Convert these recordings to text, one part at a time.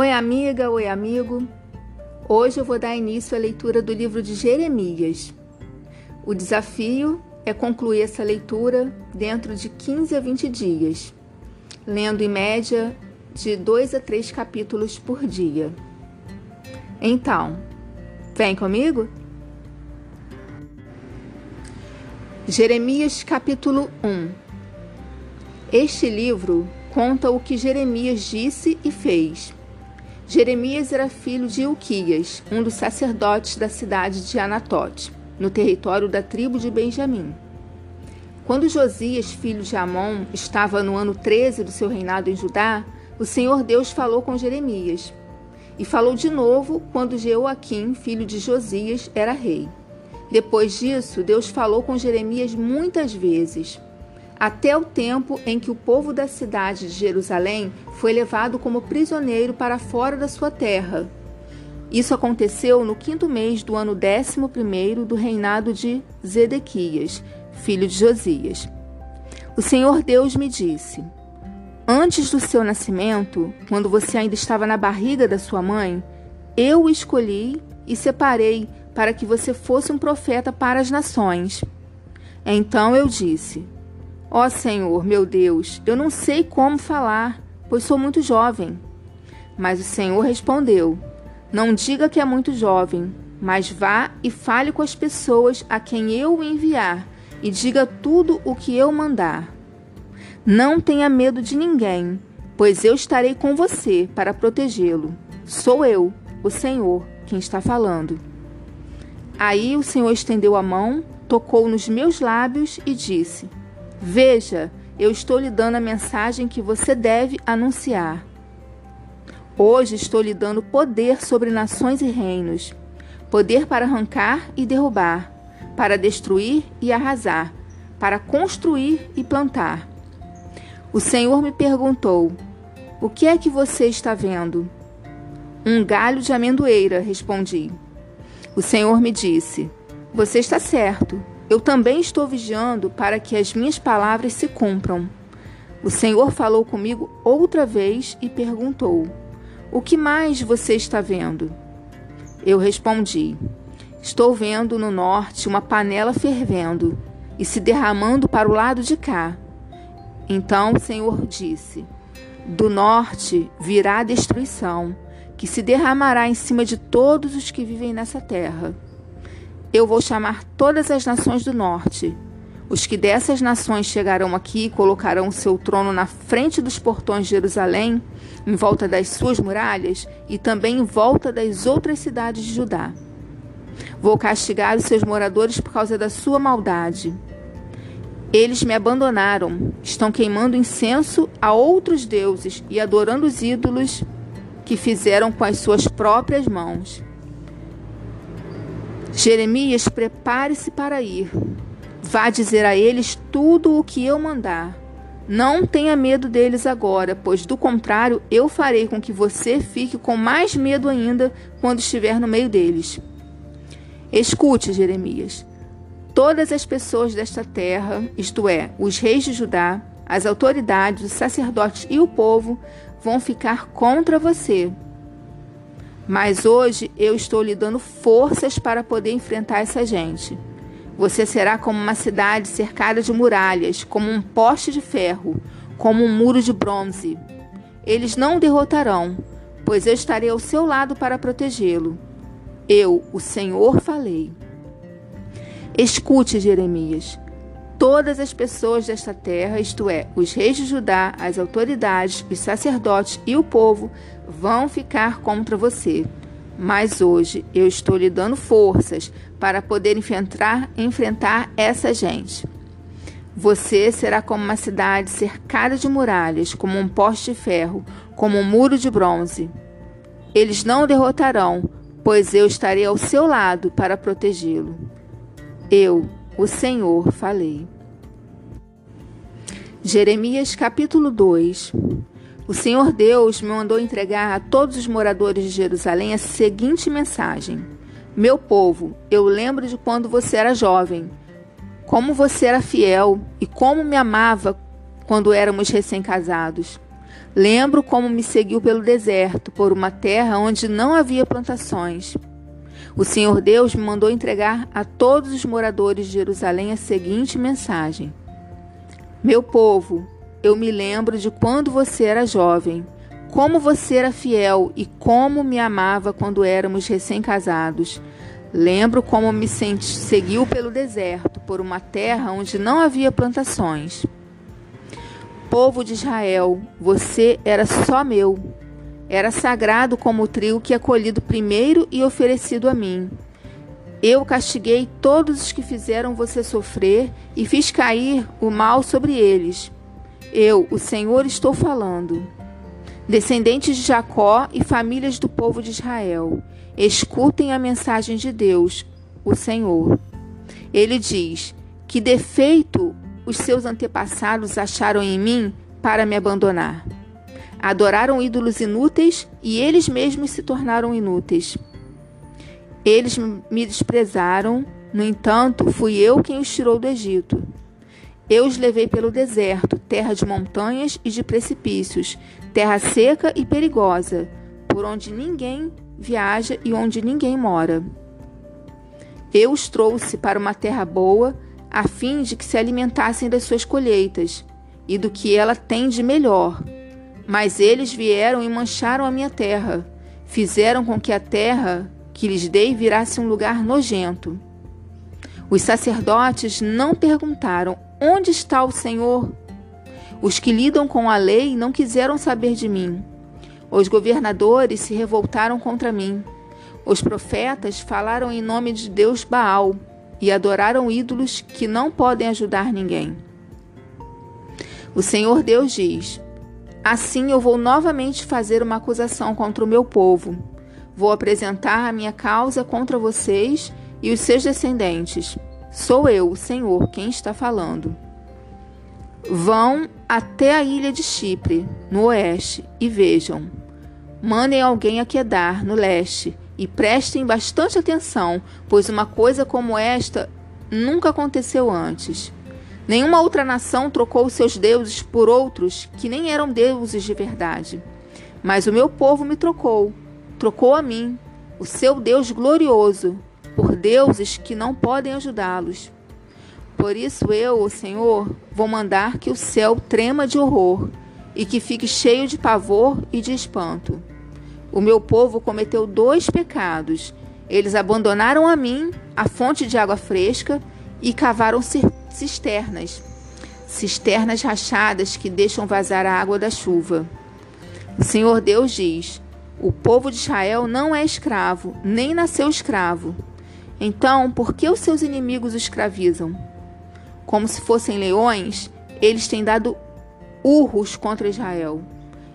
Oi, amiga, oi, amigo. Hoje eu vou dar início à leitura do livro de Jeremias. O desafio é concluir essa leitura dentro de 15 a 20 dias, lendo em média de 2 a 3 capítulos por dia. Então, vem comigo? Jeremias capítulo 1 Este livro conta o que Jeremias disse e fez Jeremias era filho de Ilquias, um dos sacerdotes da cidade de Anatote, no território da tribo de Benjamim. Quando Josias, filho de Amon, estava no ano 13 do seu reinado em Judá, o Senhor Deus falou com Jeremias. E falou de novo quando Jeoaquim, filho de Josias, era rei. Depois disso, Deus falou com Jeremias muitas vezes até o tempo em que o povo da cidade de Jerusalém foi levado como prisioneiro para fora da sua terra. Isso aconteceu no quinto mês do ano décimo primeiro do reinado de Zedequias, filho de Josias. O Senhor Deus me disse: Antes do seu nascimento, quando você ainda estava na barriga da sua mãe, eu o escolhi e separei para que você fosse um profeta para as nações. Então eu disse: Ó oh, Senhor, meu Deus, eu não sei como falar, pois sou muito jovem. Mas o Senhor respondeu: Não diga que é muito jovem, mas vá e fale com as pessoas a quem eu enviar, e diga tudo o que eu mandar. Não tenha medo de ninguém, pois eu estarei com você para protegê-lo. Sou eu, o Senhor, quem está falando. Aí o Senhor estendeu a mão, tocou nos meus lábios e disse: Veja, eu estou lhe dando a mensagem que você deve anunciar. Hoje estou lhe dando poder sobre nações e reinos, poder para arrancar e derrubar, para destruir e arrasar, para construir e plantar. O Senhor me perguntou: O que é que você está vendo? Um galho de amendoeira, respondi. O Senhor me disse: Você está certo. Eu também estou vigiando para que as minhas palavras se cumpram. O Senhor falou comigo outra vez e perguntou: O que mais você está vendo? Eu respondi: Estou vendo no norte uma panela fervendo e se derramando para o lado de cá. Então o Senhor disse: Do norte virá a destruição, que se derramará em cima de todos os que vivem nessa terra. Eu vou chamar todas as nações do norte. Os que dessas nações chegarão aqui e colocarão o seu trono na frente dos portões de Jerusalém, em volta das suas muralhas e também em volta das outras cidades de Judá. Vou castigar os seus moradores por causa da sua maldade. Eles me abandonaram, estão queimando incenso a outros deuses e adorando os ídolos que fizeram com as suas próprias mãos. Jeremias, prepare-se para ir. Vá dizer a eles tudo o que eu mandar. Não tenha medo deles agora, pois do contrário eu farei com que você fique com mais medo ainda quando estiver no meio deles. Escute, Jeremias. Todas as pessoas desta terra, isto é, os reis de Judá, as autoridades, os sacerdotes e o povo, vão ficar contra você mas hoje eu estou lhe dando forças para poder enfrentar essa gente. Você será como uma cidade cercada de muralhas, como um poste de ferro, como um muro de bronze. Eles não o derrotarão, pois eu estarei ao seu lado para protegê-lo. Eu, o Senhor, falei. Escute, Jeremias. Todas as pessoas desta terra, isto é, os reis de Judá, as autoridades, os sacerdotes e o povo, vão ficar contra você. Mas hoje eu estou lhe dando forças para poder enfrentar, enfrentar essa gente. Você será como uma cidade cercada de muralhas, como um poste de ferro, como um muro de bronze. Eles não o derrotarão, pois eu estarei ao seu lado para protegê-lo. Eu, o Senhor, falei. Jeremias capítulo 2 o Senhor Deus me mandou entregar a todos os moradores de Jerusalém a seguinte mensagem: Meu povo, eu lembro de quando você era jovem, como você era fiel e como me amava quando éramos recém-casados. Lembro como me seguiu pelo deserto, por uma terra onde não havia plantações. O Senhor Deus me mandou entregar a todos os moradores de Jerusalém a seguinte mensagem: Meu povo, eu me lembro de quando você era jovem, como você era fiel e como me amava quando éramos recém-casados. Lembro como me seguiu pelo deserto, por uma terra onde não havia plantações. Povo de Israel, você era só meu. Era sagrado como o trigo que é colhido primeiro e oferecido a mim. Eu castiguei todos os que fizeram você sofrer e fiz cair o mal sobre eles. Eu, o Senhor, estou falando. Descendentes de Jacó e famílias do povo de Israel, escutem a mensagem de Deus, o Senhor. Ele diz: Que defeito os seus antepassados acharam em mim para me abandonar? Adoraram ídolos inúteis e eles mesmos se tornaram inúteis. Eles me desprezaram, no entanto, fui eu quem os tirou do Egito. Eu os levei pelo deserto, terra de montanhas e de precipícios, terra seca e perigosa, por onde ninguém viaja e onde ninguém mora. Eu os trouxe para uma terra boa, a fim de que se alimentassem das suas colheitas e do que ela tem de melhor. Mas eles vieram e mancharam a minha terra, fizeram com que a terra que lhes dei virasse um lugar nojento. Os sacerdotes não perguntaram Onde está o Senhor? Os que lidam com a lei não quiseram saber de mim. Os governadores se revoltaram contra mim. Os profetas falaram em nome de Deus Baal e adoraram ídolos que não podem ajudar ninguém. O Senhor Deus diz: Assim eu vou novamente fazer uma acusação contra o meu povo. Vou apresentar a minha causa contra vocês e os seus descendentes. Sou eu, Senhor, quem está falando. Vão até a ilha de Chipre, no oeste, e vejam. Mandem alguém a Quedar, no leste, e prestem bastante atenção, pois uma coisa como esta nunca aconteceu antes. Nenhuma outra nação trocou seus deuses por outros que nem eram deuses de verdade. Mas o meu povo me trocou, trocou a mim, o seu Deus glorioso, por deuses que não podem ajudá-los. Por isso eu, o Senhor, vou mandar que o céu trema de horror e que fique cheio de pavor e de espanto. O meu povo cometeu dois pecados. Eles abandonaram a mim a fonte de água fresca e cavaram cisternas, cisternas rachadas que deixam vazar a água da chuva. O Senhor Deus diz: O povo de Israel não é escravo, nem nasceu escravo. Então, por que os seus inimigos o escravizam? Como se fossem leões, eles têm dado urros contra Israel.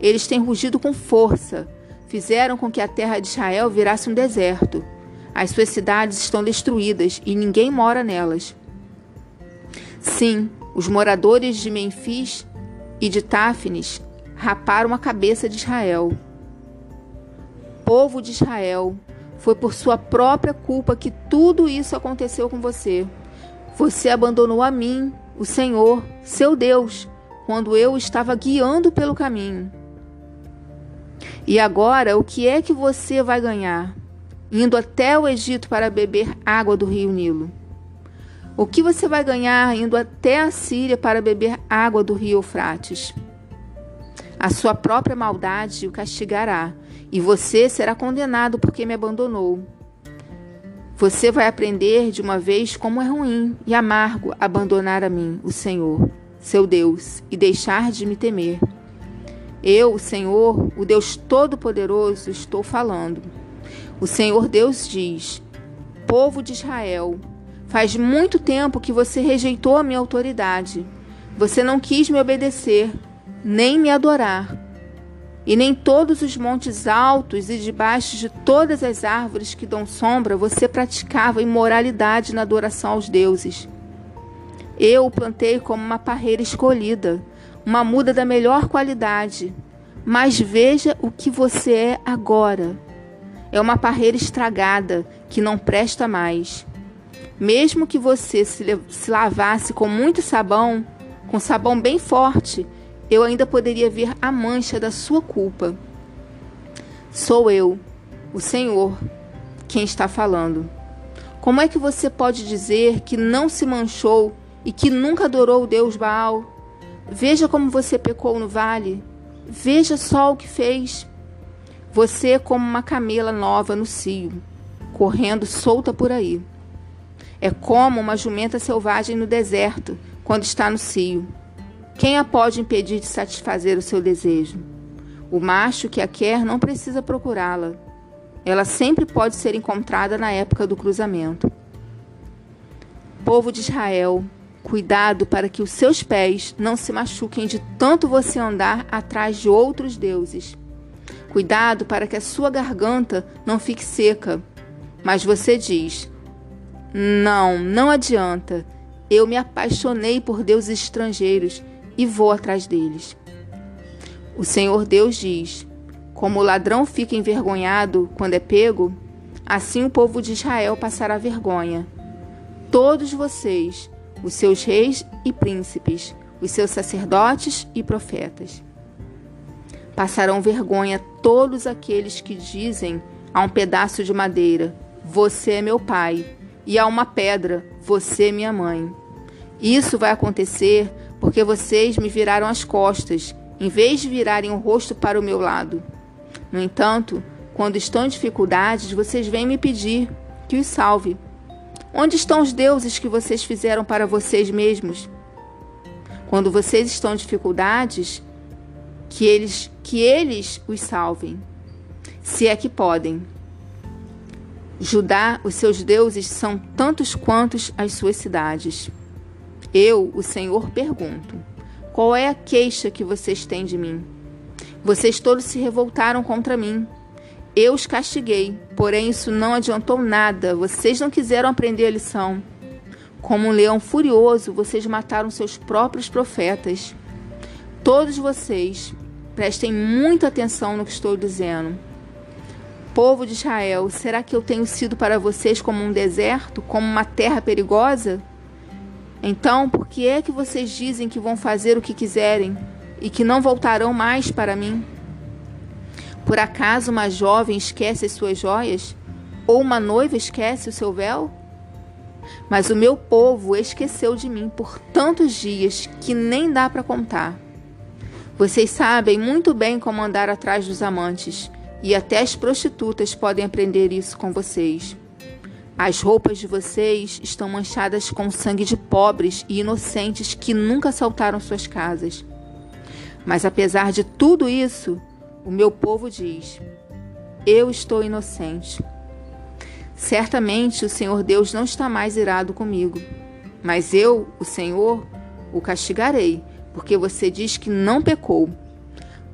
Eles têm rugido com força. Fizeram com que a terra de Israel virasse um deserto. As suas cidades estão destruídas e ninguém mora nelas. Sim, os moradores de Memfis e de Táfnis raparam a cabeça de Israel. Povo de Israel, foi por sua própria culpa que tudo isso aconteceu com você. Você abandonou a mim, o Senhor, seu Deus, quando eu estava guiando pelo caminho. E agora, o que é que você vai ganhar? Indo até o Egito para beber água do rio Nilo. O que você vai ganhar indo até a Síria para beber água do rio Eufrates? A sua própria maldade o castigará e você será condenado porque me abandonou. Você vai aprender de uma vez como é ruim e amargo abandonar a mim, o Senhor, seu Deus, e deixar de me temer. Eu, o Senhor, o Deus Todo-Poderoso, estou falando. O Senhor Deus diz: Povo de Israel, faz muito tempo que você rejeitou a minha autoridade. Você não quis me obedecer, nem me adorar e nem todos os montes altos e debaixo de todas as árvores que dão sombra você praticava imoralidade na adoração aos deuses. Eu o plantei como uma parreira escolhida, uma muda da melhor qualidade. Mas veja o que você é agora. É uma parreira estragada que não presta mais. Mesmo que você se, se lavasse com muito sabão, com sabão bem forte, eu ainda poderia ver a mancha da sua culpa. Sou eu, o Senhor, quem está falando. Como é que você pode dizer que não se manchou e que nunca adorou o Deus Baal? Veja como você pecou no vale. Veja só o que fez. Você é como uma camela nova no cio, correndo solta por aí. É como uma jumenta selvagem no deserto, quando está no cio. Quem a pode impedir de satisfazer o seu desejo? O macho que a quer não precisa procurá-la. Ela sempre pode ser encontrada na época do cruzamento. Povo de Israel, cuidado para que os seus pés não se machuquem de tanto você andar atrás de outros deuses. Cuidado para que a sua garganta não fique seca. Mas você diz: Não, não adianta. Eu me apaixonei por deuses estrangeiros e vou atrás deles. O Senhor Deus diz: Como o ladrão fica envergonhado quando é pego, assim o povo de Israel passará vergonha. Todos vocês, os seus reis e príncipes, os seus sacerdotes e profetas. Passarão vergonha todos aqueles que dizem a um pedaço de madeira: Você é meu pai, e a uma pedra: Você minha mãe. Isso vai acontecer porque vocês me viraram as costas, em vez de virarem o rosto para o meu lado. No entanto, quando estão em dificuldades, vocês vêm me pedir que os salve. Onde estão os deuses que vocês fizeram para vocês mesmos? Quando vocês estão em dificuldades, que eles que eles os salvem, se é que podem. Judá, os seus deuses são tantos quantos as suas cidades. Eu, o Senhor, pergunto: qual é a queixa que vocês têm de mim? Vocês todos se revoltaram contra mim. Eu os castiguei, porém isso não adiantou nada. Vocês não quiseram aprender a lição. Como um leão furioso, vocês mataram seus próprios profetas. Todos vocês, prestem muita atenção no que estou dizendo. Povo de Israel, será que eu tenho sido para vocês como um deserto, como uma terra perigosa? Então, por que é que vocês dizem que vão fazer o que quiserem e que não voltarão mais para mim? Por acaso uma jovem esquece as suas joias? Ou uma noiva esquece o seu véu? Mas o meu povo esqueceu de mim por tantos dias que nem dá para contar. Vocês sabem muito bem como andar atrás dos amantes, e até as prostitutas podem aprender isso com vocês. As roupas de vocês estão manchadas com sangue de pobres e inocentes que nunca assaltaram suas casas. Mas apesar de tudo isso, o meu povo diz: Eu estou inocente. Certamente o Senhor Deus não está mais irado comigo, mas eu, o Senhor, o castigarei, porque você diz que não pecou.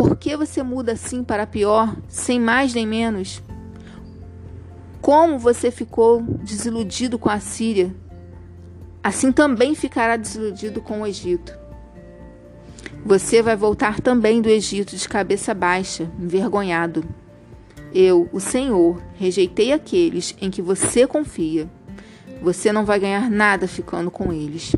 Por que você muda assim para pior, sem mais nem menos? Como você ficou desiludido com a Síria, assim também ficará desiludido com o Egito. Você vai voltar também do Egito de cabeça baixa, envergonhado. Eu, o Senhor, rejeitei aqueles em que você confia. Você não vai ganhar nada ficando com eles.